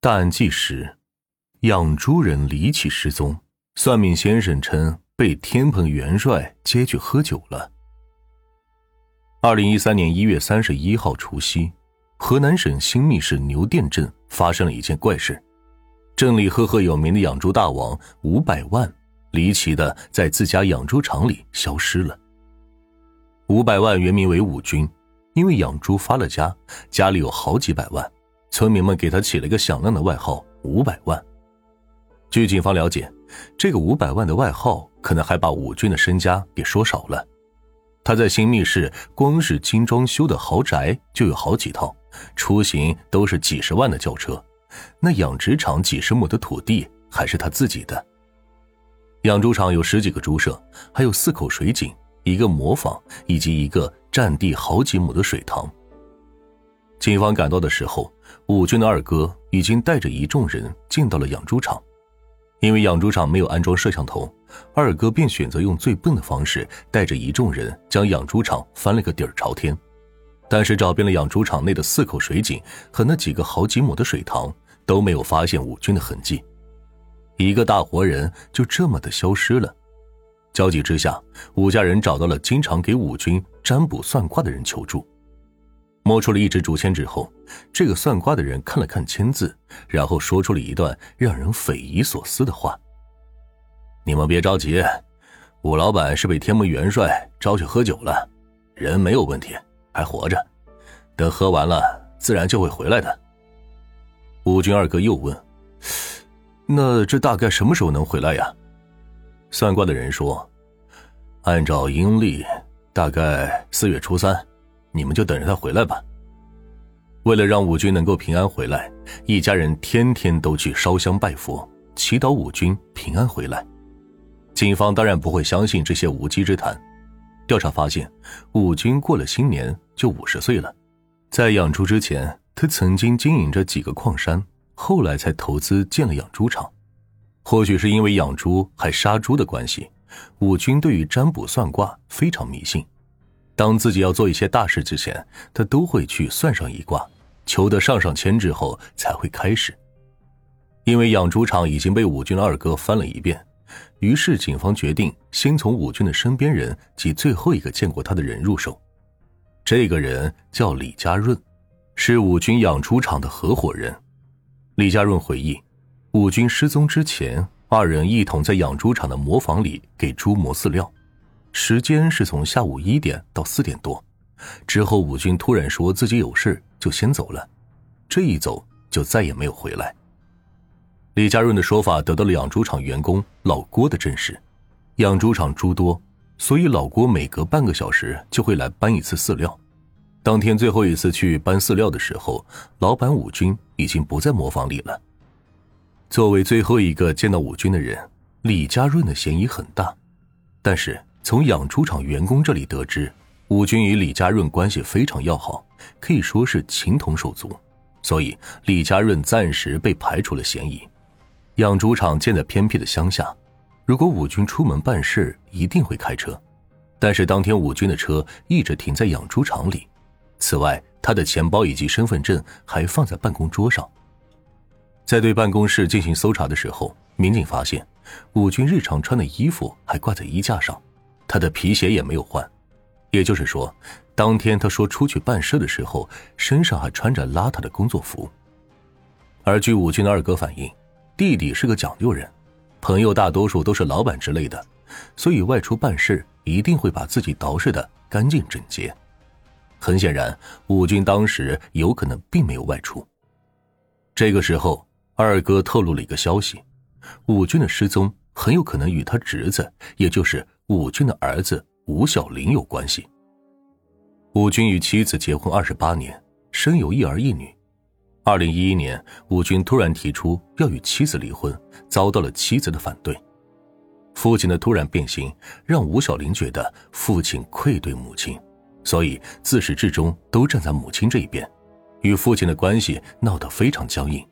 大案纪实：养猪人离奇失踪，算命先生称被天蓬元帅接去喝酒了。二零一三年一月三十一号除夕，河南省新密市牛店镇发生了一件怪事：镇里赫赫有名的养猪大王五百万，离奇的在自家养猪场里消失了。五百万原名为武军，因为养猪发了家，家里有好几百万。村民们给他起了一个响亮的外号“五百万”。据警方了解，这个“五百万”的外号可能还把武军的身家给说少了。他在新密市光是精装修的豪宅就有好几套，出行都是几十万的轿车。那养殖场几十亩的土地还是他自己的。养猪场有十几个猪舍，还有四口水井、一个磨坊以及一个占地好几亩的水塘。警方赶到的时候，武军的二哥已经带着一众人进到了养猪场。因为养猪场没有安装摄像头，二哥便选择用最笨的方式，带着一众人将养猪场翻了个底儿朝天。但是找遍了养猪场内的四口水井和那几个好几亩的水塘，都没有发现武军的痕迹。一个大活人就这么的消失了。焦急之下，武家人找到了经常给武军占卜算卦的人求助。摸出了一支竹签之后，这个算卦的人看了看签字，然后说出了一段让人匪夷所思的话：“你们别着急，武老板是被天门元帅招去喝酒了，人没有问题，还活着。等喝完了，自然就会回来的。”武军二哥又问：“那这大概什么时候能回来呀？”算卦的人说：“按照阴历，大概四月初三。”你们就等着他回来吧。为了让武军能够平安回来，一家人天天都去烧香拜佛，祈祷武军平安回来。警方当然不会相信这些无稽之谈。调查发现，武军过了新年就五十岁了。在养猪之前，他曾经经营着几个矿山，后来才投资建了养猪场。或许是因为养猪还杀猪的关系，武军对于占卜算卦非常迷信。当自己要做一些大事之前，他都会去算上一卦，求得上上签之后才会开始。因为养猪场已经被武军的二哥翻了一遍，于是警方决定先从武军的身边人及最后一个见过他的人入手。这个人叫李家润，是武军养猪场的合伙人。李家润回忆，武军失踪之前，二人一同在养猪场的磨坊里给猪磨饲料。时间是从下午一点到四点多，之后武军突然说自己有事，就先走了。这一走就再也没有回来。李家润的说法得到了养猪场员工老郭的证实。养猪场猪多，所以老郭每隔半个小时就会来搬一次饲料。当天最后一次去搬饲料的时候，老板武军已经不在磨坊里了。作为最后一个见到武军的人，李家润的嫌疑很大，但是。从养猪场员工这里得知，武军与李家润关系非常要好，可以说是情同手足，所以李家润暂时被排除了嫌疑。养猪场建在偏僻的乡下，如果武军出门办事，一定会开车。但是当天武军的车一直停在养猪场里，此外，他的钱包以及身份证还放在办公桌上。在对办公室进行搜查的时候，民警发现，武军日常穿的衣服还挂在衣架上。他的皮鞋也没有换，也就是说，当天他说出去办事的时候，身上还穿着邋遢的工作服。而据武军的二哥反映，弟弟是个讲究人，朋友大多数都是老板之类的，所以外出办事一定会把自己捯饬的干净整洁。很显然，武军当时有可能并没有外出。这个时候，二哥透露了一个消息：武军的失踪很有可能与他侄子，也就是。武军的儿子吴小林有关系。武军与妻子结婚二十八年，生有一儿一女。二零一一年，武军突然提出要与妻子离婚，遭到了妻子的反对。父亲的突然变心，让吴小林觉得父亲愧对母亲，所以自始至终都站在母亲这一边，与父亲的关系闹得非常僵硬。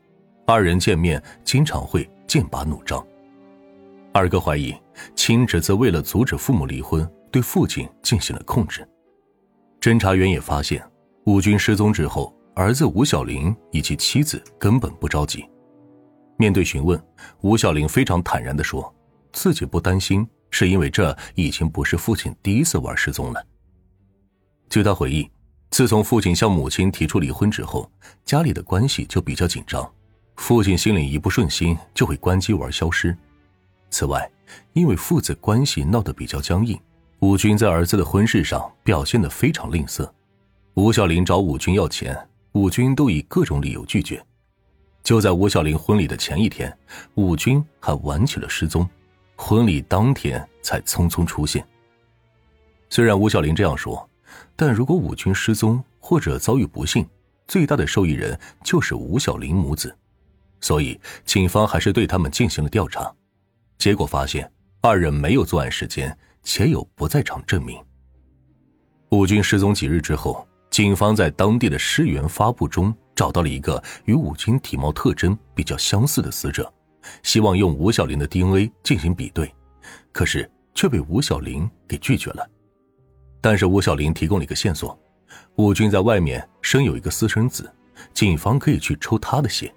二人见面经常会剑拔弩张。二哥怀疑亲侄子为了阻止父母离婚，对父亲进行了控制。侦查员也发现，武军失踪之后，儿子吴小林以及妻子根本不着急，面对询问，吴小玲非常坦然地说：“自己不担心，是因为这已经不是父亲第一次玩失踪了。”据他回忆，自从父亲向母亲提出离婚之后，家里的关系就比较紧张，父亲心里一不顺心就会关机玩消失。此外，因为父子关系闹得比较僵硬，武军在儿子的婚事上表现得非常吝啬。吴小玲找武军要钱，武军都以各种理由拒绝。就在吴小玲婚礼的前一天，武军还玩起了失踪，婚礼当天才匆匆出现。虽然吴小玲这样说，但如果武军失踪或者遭遇不幸，最大的受益人就是吴小玲母子，所以警方还是对他们进行了调查，结果发现二人没有作案时间，且有不在场证明。武军失踪几日之后。警方在当地的尸源发布中找到了一个与武军体貌特征比较相似的死者，希望用吴小玲的 DNA 进行比对，可是却被吴小玲给拒绝了。但是吴小玲提供了一个线索：武军在外面生有一个私生子，警方可以去抽他的血。